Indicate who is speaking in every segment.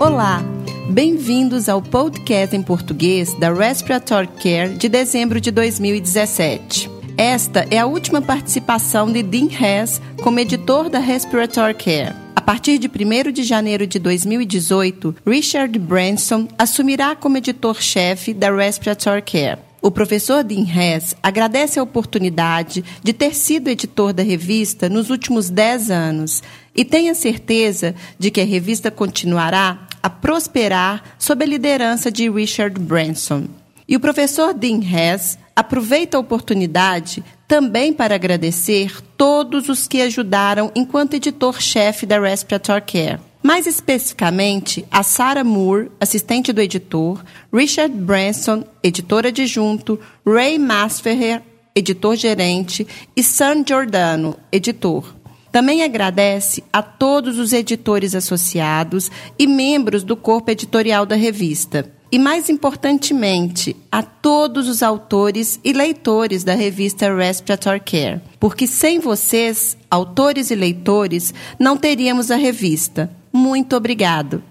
Speaker 1: Olá, bem-vindos ao podcast em português da Respiratory Care de dezembro de 2017. Esta é a última participação de Dean Hess como editor da Respiratory Care. A partir de 1 de janeiro de 2018, Richard Branson assumirá como editor-chefe da Respiratory Care. O professor Dean Hess agradece a oportunidade de ter sido editor da revista nos últimos 10 anos e tem a certeza de que a revista continuará a prosperar sob a liderança de Richard Branson. E o professor Dean Hess aproveita a oportunidade também para agradecer todos os que ajudaram enquanto editor-chefe da Respiratory Care. Mais especificamente, a Sarah Moore, assistente do editor, Richard Branson, editor adjunto, Ray Masferrer, editor-gerente, e Sam Giordano, editor. Também agradece a todos os editores associados e membros do corpo editorial da revista. E mais importantemente, a todos os autores e leitores da revista Respiratory Care, porque sem vocês, autores e leitores, não teríamos a revista. Muito obrigado.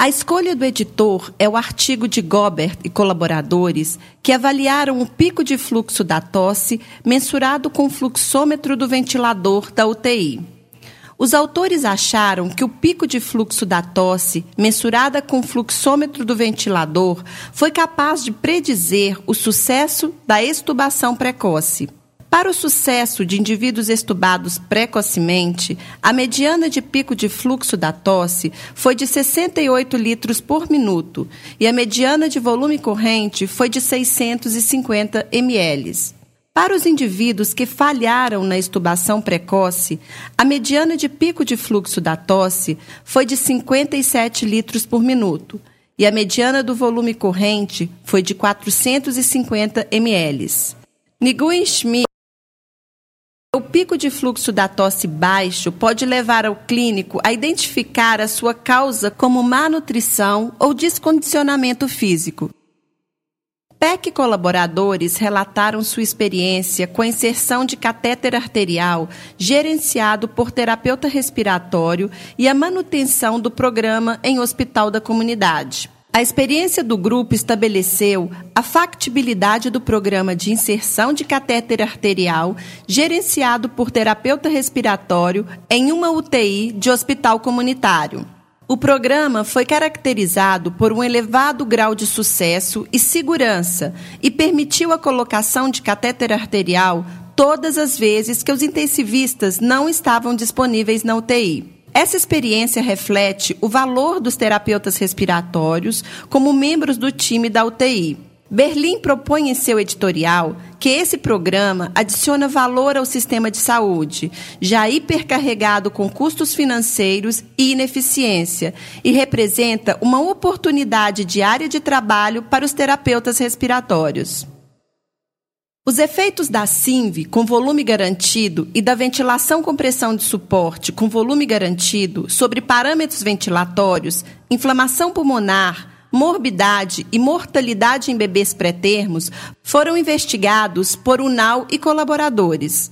Speaker 1: A escolha do editor é o artigo de Gobert e colaboradores que avaliaram o pico de fluxo da tosse mensurado com o fluxômetro do ventilador da UTI. Os autores acharam que o pico de fluxo da tosse, mensurada com o fluxômetro do ventilador, foi capaz de predizer o sucesso da extubação precoce. Para o sucesso de indivíduos estubados precocemente, a mediana de pico de fluxo da tosse foi de 68 litros por minuto e a mediana de volume corrente foi de 650 ml. Para os indivíduos que falharam na estubação precoce, a mediana de pico de fluxo da tosse foi de 57 litros por minuto e a mediana do volume corrente foi de 450 ml. Nguyen Schmidt o pico de fluxo da tosse baixo pode levar ao clínico a identificar a sua causa como má nutrição ou descondicionamento físico. PEC colaboradores relataram sua experiência com a inserção de catéter arterial gerenciado por terapeuta respiratório e a manutenção do programa em hospital da comunidade. A experiência do grupo estabeleceu a factibilidade do programa de inserção de catéter arterial gerenciado por terapeuta respiratório em uma UTI de hospital comunitário. O programa foi caracterizado por um elevado grau de sucesso e segurança e permitiu a colocação de catéter arterial todas as vezes que os intensivistas não estavam disponíveis na UTI. Essa experiência reflete o valor dos terapeutas respiratórios como membros do time da UTI. Berlim propõe em seu editorial que esse programa adiciona valor ao sistema de saúde, já hipercarregado com custos financeiros e ineficiência, e representa uma oportunidade diária de trabalho para os terapeutas respiratórios. Os efeitos da SINV com volume garantido e da ventilação com pressão de suporte com volume garantido sobre parâmetros ventilatórios, inflamação pulmonar, morbidade e mortalidade em bebês pré-termos foram investigados por UNAL e colaboradores.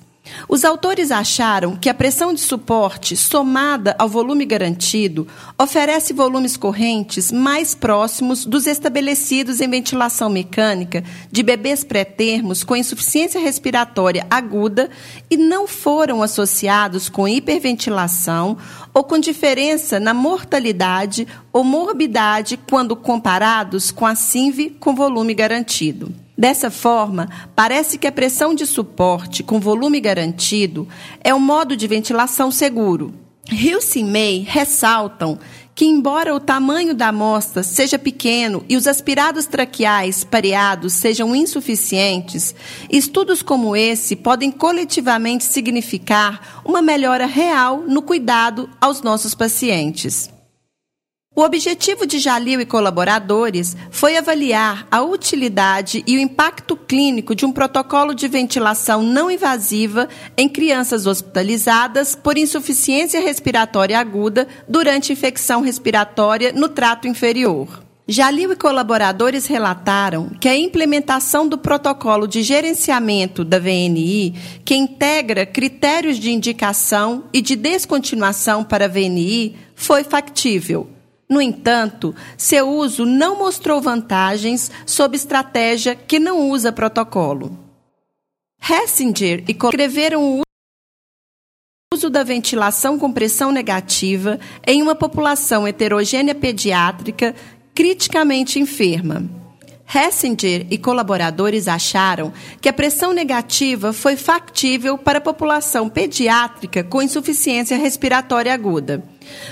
Speaker 1: Os autores acharam que a pressão de suporte, somada ao volume garantido, oferece volumes correntes mais próximos dos estabelecidos em ventilação mecânica de bebês pré-termos com insuficiência respiratória aguda e não foram associados com hiperventilação ou com diferença na mortalidade ou morbidade quando comparados com a SINV com volume garantido. Dessa forma, parece que a pressão de suporte com volume garantido é um modo de ventilação seguro. Hills e May ressaltam que, embora o tamanho da amostra seja pequeno e os aspirados traqueais pareados sejam insuficientes, estudos como esse podem coletivamente significar uma melhora real no cuidado aos nossos pacientes. O objetivo de Jalil e colaboradores foi avaliar a utilidade e o impacto clínico de um protocolo de ventilação não invasiva em crianças hospitalizadas por insuficiência respiratória aguda durante infecção respiratória no trato inferior. Jalil e colaboradores relataram que a implementação do protocolo de gerenciamento da VNI, que integra critérios de indicação e de descontinuação para a VNI, foi factível No entanto, seu uso não mostrou vantagens sob estratégia que não usa protocolo. Hessinger e escreveram o uso da ventilação com pressão negativa em uma população heterogênea pediátrica criticamente enferma. Hessinger e colaboradores acharam que a pressão negativa foi factível para a população pediátrica com insuficiência respiratória aguda.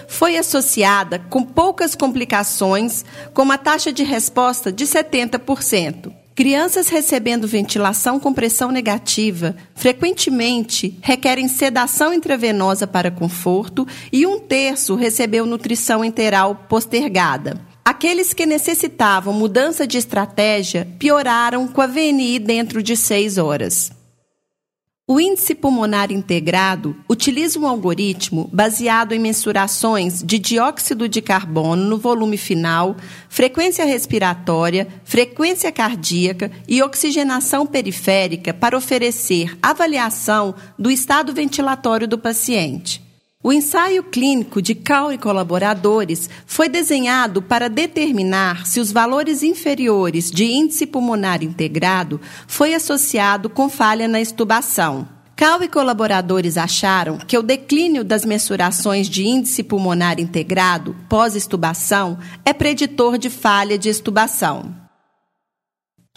Speaker 1: Foi associada com poucas complicações, com uma taxa de resposta de 70%. Crianças recebendo ventilação com pressão negativa frequentemente requerem sedação intravenosa para conforto e um terço recebeu nutrição enteral postergada. Aqueles que necessitavam mudança de estratégia pioraram com a VNI dentro de seis horas. O índice pulmonar integrado utiliza um algoritmo baseado em mensurações de dióxido de carbono no volume final, frequência respiratória, frequência cardíaca e oxigenação periférica para oferecer avaliação do estado ventilatório do paciente. O ensaio clínico de Cal e colaboradores foi desenhado para determinar se os valores inferiores de índice pulmonar integrado foi associado com falha na estubação. Cal e colaboradores acharam que o declínio das mensurações de índice pulmonar integrado pós-estubação é preditor de falha de estubação.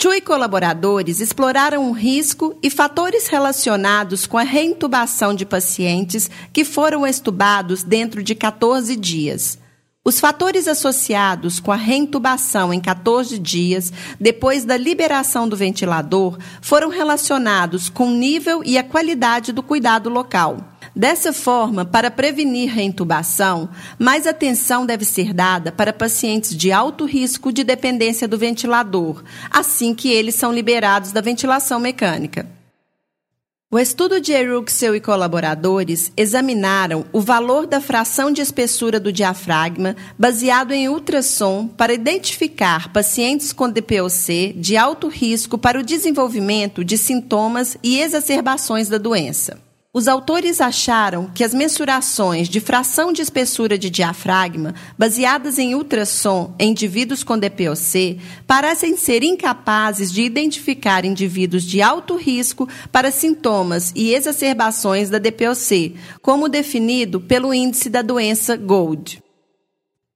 Speaker 1: Chu e colaboradores exploraram o risco e fatores relacionados com a reintubação de pacientes que foram estubados dentro de 14 dias. Os fatores associados com a reintubação em 14 dias depois da liberação do ventilador foram relacionados com o nível e a qualidade do cuidado local. Dessa forma, para prevenir reintubação, mais atenção deve ser dada para pacientes de alto risco de dependência do ventilador, assim que eles são liberados da ventilação mecânica. O estudo de Eruxel e colaboradores examinaram o valor da fração de espessura do diafragma baseado em ultrassom para identificar pacientes com DPOC de alto risco para o desenvolvimento de sintomas e exacerbações da doença. Os autores acharam que as mensurações de fração de espessura de diafragma, baseadas em ultrassom em indivíduos com DPOC, parecem ser incapazes de identificar indivíduos de alto risco para sintomas e exacerbações da DPOC, como definido pelo índice da doença GOLD.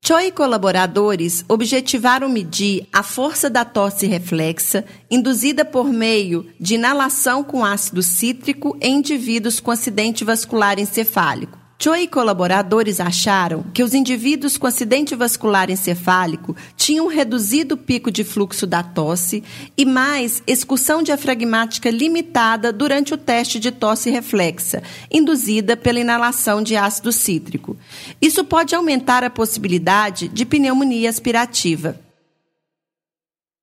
Speaker 1: Choi e colaboradores objetivaram medir a força da tosse reflexa induzida por meio de inalação com ácido cítrico em indivíduos com acidente vascular encefálico. Choi e colaboradores acharam que os indivíduos com acidente vascular encefálico tinham reduzido o pico de fluxo da tosse e mais excursão diafragmática limitada durante o teste de tosse reflexa, induzida pela inalação de ácido cítrico. Isso pode aumentar a possibilidade de pneumonia aspirativa.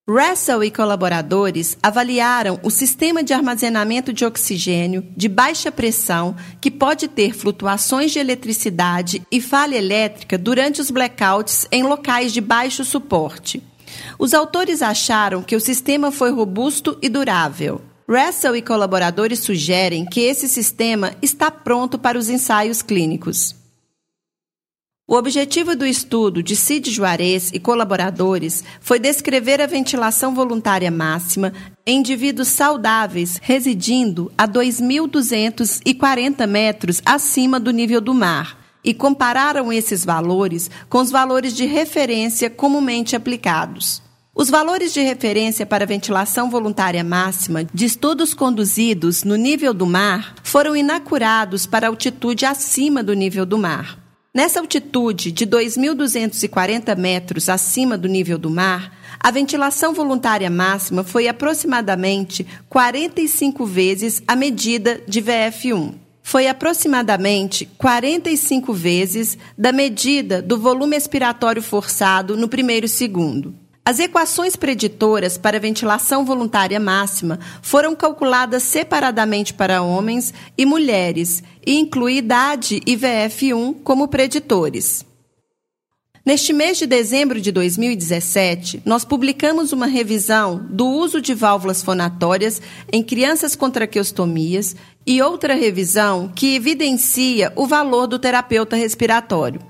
Speaker 1: Russell e colaboradores avaliaram o sistema de armazenamento de oxigênio de baixa pressão que pode ter flutuações de eletricidade e falha elétrica durante os blackouts em locais de baixo suporte. Os autores acharam que o sistema foi robusto e durável. Russell e colaboradores sugerem que esse sistema está pronto para os ensaios clínicos. O objetivo do estudo de Cid Juarez e colaboradores foi descrever a ventilação voluntária máxima em indivíduos saudáveis residindo a 2.240 metros acima do nível do mar e compararam esses valores com os valores de referência comumente aplicados. Os valores de referência para ventilação voluntária máxima de estudos conduzidos no nível do mar foram inacurados para altitude acima do nível do mar. Nessa altitude de 2.240 metros acima do nível do mar, a ventilação voluntária máxima foi aproximadamente 45 vezes a medida de VF1. Foi aproximadamente 45 vezes da medida do volume expiratório forçado no primeiro segundo. As equações preditoras para ventilação voluntária máxima foram calculadas separadamente para homens e mulheres e inclui idade e VF1 como preditores. Neste mês de dezembro de 2017, nós publicamos uma revisão do uso de válvulas fonatórias em crianças com traqueostomias e outra revisão que evidencia o valor do terapeuta respiratório.